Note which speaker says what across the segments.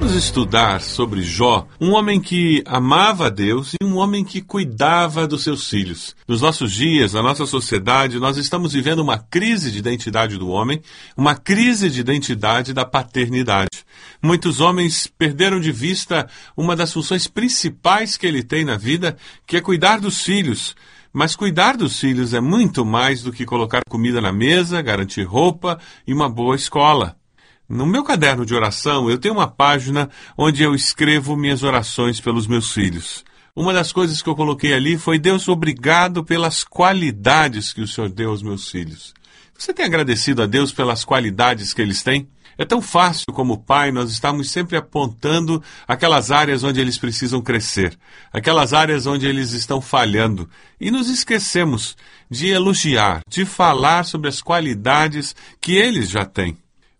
Speaker 1: Vamos estudar sobre Jó, um homem que amava a Deus e um homem que cuidava dos seus filhos. Nos nossos dias, na nossa sociedade, nós estamos vivendo uma crise de identidade do homem, uma crise de identidade da paternidade. Muitos homens perderam de vista uma das funções principais que ele tem na vida, que é cuidar dos filhos. Mas cuidar dos filhos é muito mais do que colocar comida na mesa, garantir roupa e uma boa escola. No meu caderno de oração, eu tenho uma página onde eu escrevo minhas orações pelos meus filhos. Uma das coisas que eu coloquei ali foi Deus obrigado pelas qualidades que o Senhor deu aos meus filhos. Você tem agradecido a Deus pelas qualidades que eles têm? É tão fácil como pai nós estamos sempre apontando aquelas áreas onde eles precisam crescer, aquelas áreas onde eles estão falhando, e nos esquecemos de elogiar, de falar sobre as qualidades que eles já têm.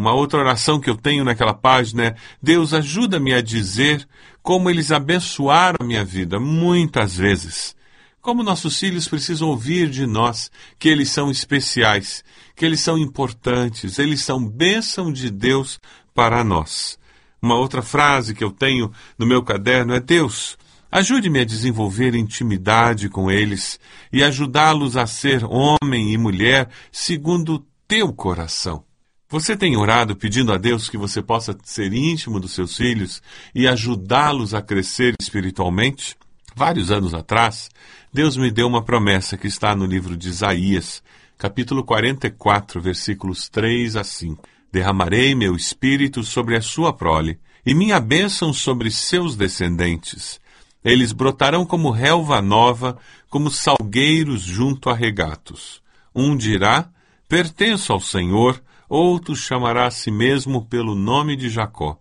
Speaker 1: Uma outra oração que eu tenho naquela página é: Deus, ajuda-me a dizer como eles abençoaram a minha vida muitas vezes. Como nossos filhos precisam ouvir de nós que eles são especiais, que eles são importantes, eles são bênção de Deus para nós. Uma outra frase que eu tenho no meu caderno é: Deus, ajude-me a desenvolver intimidade com eles e ajudá-los a ser homem e mulher segundo o teu coração. Você tem orado pedindo a Deus que você possa ser íntimo dos seus filhos e ajudá-los a crescer espiritualmente? Vários anos atrás, Deus me deu uma promessa que está no livro de Isaías, capítulo 44, versículos 3 a 5. Derramarei meu espírito sobre a sua prole, e minha bênção sobre seus descendentes. Eles brotarão como relva nova, como salgueiros junto a regatos. Um dirá: Pertenço ao Senhor Outro chamará a si mesmo pelo nome de Jacó.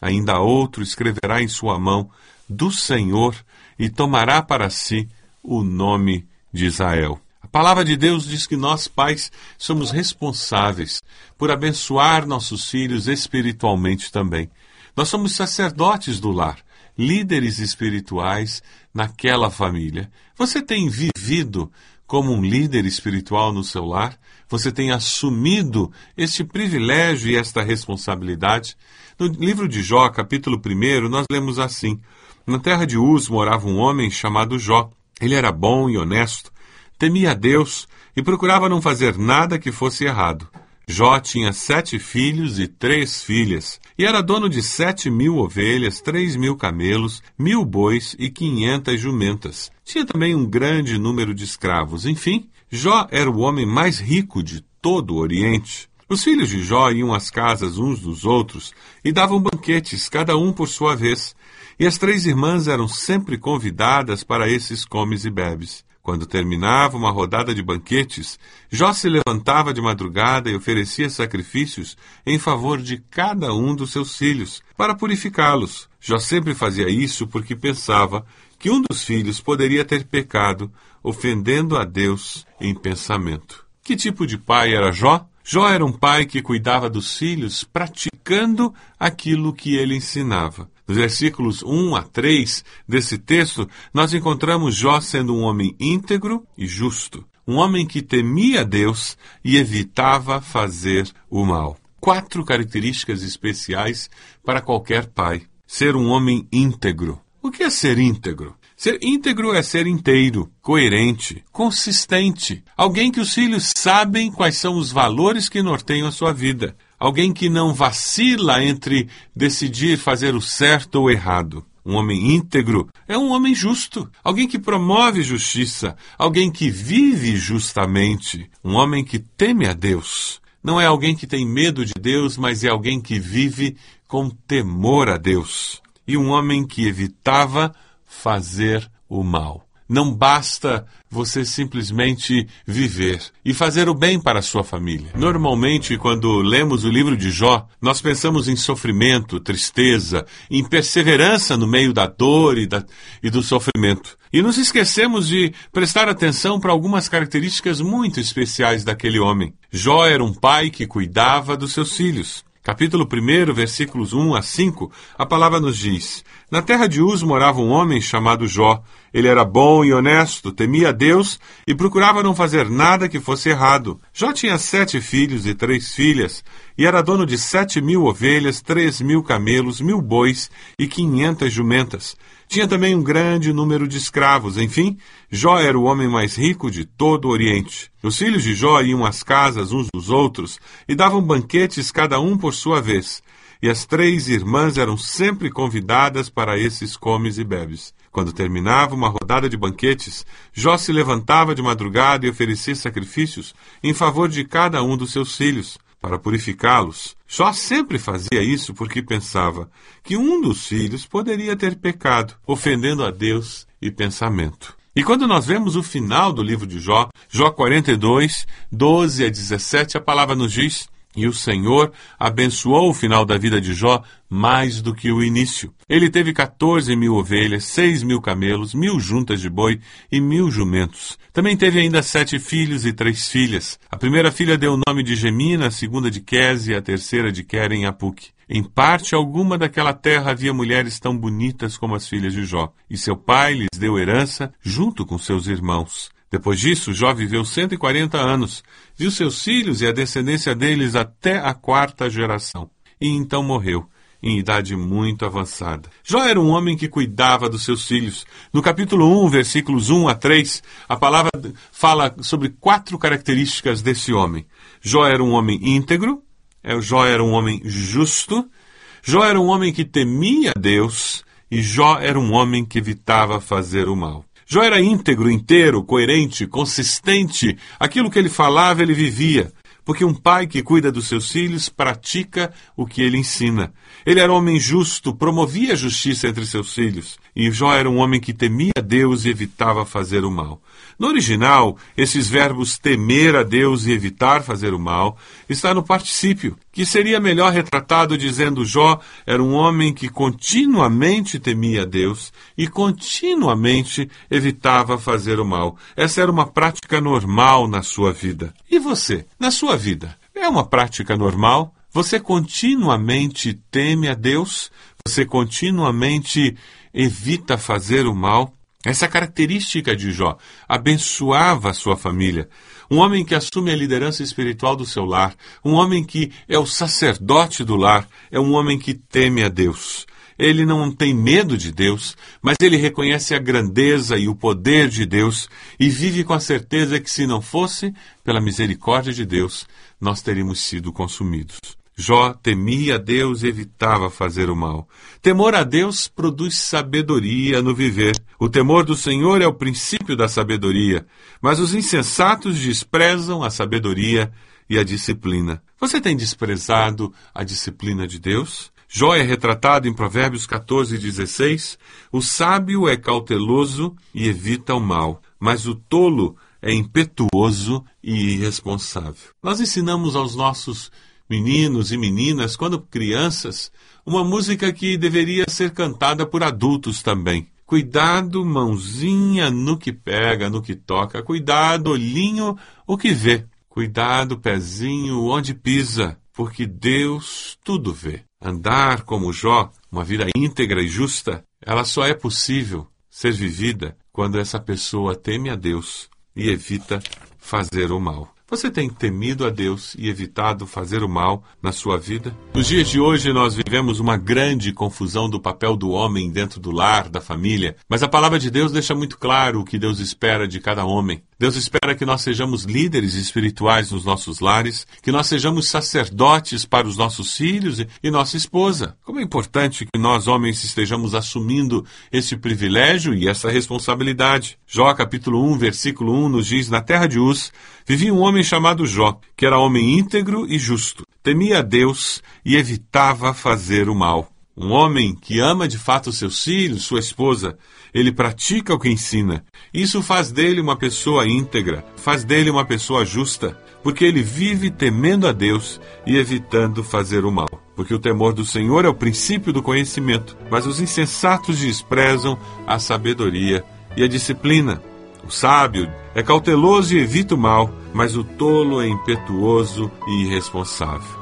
Speaker 1: Ainda outro escreverá em sua mão do Senhor e tomará para si o nome de Israel. A palavra de Deus diz que nós, pais, somos responsáveis por abençoar nossos filhos espiritualmente também. Nós somos sacerdotes do lar, líderes espirituais naquela família. Você tem vivido como um líder espiritual no seu lar? Você tem assumido este privilégio e esta responsabilidade? No livro de Jó, capítulo 1, nós lemos assim: Na terra de Uz morava um homem chamado Jó. Ele era bom e honesto, temia a Deus e procurava não fazer nada que fosse errado. Jó tinha sete filhos e três filhas, e era dono de sete mil ovelhas, três mil camelos, mil bois e quinhentas jumentas. Tinha também um grande número de escravos. Enfim, Jó era o homem mais rico de todo o Oriente. Os filhos de Jó iam às casas uns dos outros e davam banquetes, cada um por sua vez. E as três irmãs eram sempre convidadas para esses comes e bebes. Quando terminava uma rodada de banquetes, Jó se levantava de madrugada e oferecia sacrifícios em favor de cada um dos seus filhos, para purificá-los. Jó sempre fazia isso porque pensava que um dos filhos poderia ter pecado, ofendendo a Deus em pensamento. Que tipo de pai era Jó? Jó era um pai que cuidava dos filhos praticando aquilo que ele ensinava. Nos versículos 1 a 3 desse texto, nós encontramos Jó sendo um homem íntegro e justo, um homem que temia Deus e evitava fazer o mal. Quatro características especiais para qualquer pai: ser um homem íntegro. O que é ser íntegro? Ser íntegro é ser inteiro, coerente, consistente. Alguém que os filhos sabem quais são os valores que norteiam a sua vida alguém que não vacila entre decidir fazer o certo ou errado. Um homem íntegro é um homem justo, alguém que promove justiça, alguém que vive justamente, um homem que teme a Deus. Não é alguém que tem medo de Deus, mas é alguém que vive com temor a Deus. E um homem que evitava fazer o mal. Não basta você simplesmente viver e fazer o bem para a sua família. Normalmente, quando lemos o livro de Jó, nós pensamos em sofrimento, tristeza, em perseverança no meio da dor e, da, e do sofrimento. E nos esquecemos de prestar atenção para algumas características muito especiais daquele homem. Jó era um pai que cuidava dos seus filhos. Capítulo 1, versículos 1 a 5, a palavra nos diz: Na terra de Uz morava um homem chamado Jó. Ele era bom e honesto, temia a Deus e procurava não fazer nada que fosse errado. Jó tinha sete filhos e três filhas, e era dono de sete mil ovelhas, três mil camelos, mil bois e quinhentas jumentas. Tinha também um grande número de escravos. Enfim, Jó era o homem mais rico de todo o Oriente. Os filhos de Jó iam às casas uns dos outros e davam banquetes cada um por sua vez. E as três irmãs eram sempre convidadas para esses comes e bebes. Quando terminava uma rodada de banquetes, Jó se levantava de madrugada e oferecia sacrifícios em favor de cada um dos seus filhos para purificá-los. Jó sempre fazia isso porque pensava que um dos filhos poderia ter pecado, ofendendo a Deus e pensamento. E quando nós vemos o final do livro de Jó, Jó 42, 12 a 17, a palavra nos diz: e o Senhor abençoou o final da vida de Jó mais do que o início. Ele teve 14 mil ovelhas, 6 mil camelos, mil juntas de boi e mil jumentos. Também teve ainda sete filhos e três filhas. A primeira filha deu o nome de Gemina, a segunda de Quese e a terceira de Queren Apuque. Em parte alguma daquela terra havia mulheres tão bonitas como as filhas de Jó, e seu pai lhes deu herança junto com seus irmãos. Depois disso, Jó viveu 140 anos, viu seus filhos e a descendência deles até a quarta geração, e então morreu, em idade muito avançada. Jó era um homem que cuidava dos seus filhos. No capítulo 1, versículos 1 a 3, a palavra fala sobre quatro características desse homem. Jó era um homem íntegro, é, Jó era um homem justo, Jó era um homem que temia Deus, e Jó era um homem que evitava fazer o mal. Jó era íntegro, inteiro, coerente, consistente. Aquilo que ele falava, ele vivia. Porque um pai que cuida dos seus filhos pratica o que ele ensina. Ele era um homem justo, promovia a justiça entre seus filhos. E Jó era um homem que temia Deus e evitava fazer o mal. No original, esses verbos temer a Deus e evitar fazer o mal está no particípio, que seria melhor retratado dizendo Jó era um homem que continuamente temia Deus e continuamente evitava fazer o mal. Essa era uma prática normal na sua vida. E você, na sua vida, é uma prática normal? Você continuamente teme a Deus? Você continuamente evita fazer o mal? Essa característica de Jó abençoava sua família. Um homem que assume a liderança espiritual do seu lar, um homem que é o sacerdote do lar, é um homem que teme a Deus. Ele não tem medo de Deus, mas ele reconhece a grandeza e o poder de Deus e vive com a certeza que, se não fosse pela misericórdia de Deus, nós teríamos sido consumidos. Jó temia a Deus e evitava fazer o mal. Temor a Deus produz sabedoria no viver. O temor do Senhor é o princípio da sabedoria, mas os insensatos desprezam a sabedoria e a disciplina. Você tem desprezado a disciplina de Deus? Jó é retratado em Provérbios 14, 16. O sábio é cauteloso e evita o mal, mas o tolo é impetuoso e irresponsável. Nós ensinamos aos nossos meninos e meninas, quando crianças, uma música que deveria ser cantada por adultos também. Cuidado, mãozinha no que pega, no que toca. Cuidado, olhinho, o que vê. Cuidado, pezinho, onde pisa, porque Deus tudo vê. Andar como Jó, uma vida íntegra e justa, ela só é possível ser vivida quando essa pessoa teme a Deus e evita fazer o mal. Você tem temido a Deus e evitado fazer o mal na sua vida? Nos dias de hoje, nós vivemos uma grande confusão do papel do homem dentro do lar, da família, mas a palavra de Deus deixa muito claro o que Deus espera de cada homem. Deus espera que nós sejamos líderes espirituais nos nossos lares, que nós sejamos sacerdotes para os nossos filhos e, nossa esposa. Como é importante que nós, homens, estejamos assumindo esse privilégio e essa responsabilidade. Jó, capítulo 1, versículo 1, nos diz: Na terra de Uz vivia um homem chamado Jó, que era homem íntegro e justo, temia a Deus e evitava fazer o mal. Um homem que ama de fato seus filhos, sua esposa, ele pratica o que ensina. Isso faz dele uma pessoa íntegra, faz dele uma pessoa justa, porque ele vive temendo a Deus e evitando fazer o mal. Porque o temor do Senhor é o princípio do conhecimento, mas os insensatos desprezam a sabedoria e a disciplina. O sábio é cauteloso e evita o mal, mas o tolo é impetuoso e irresponsável.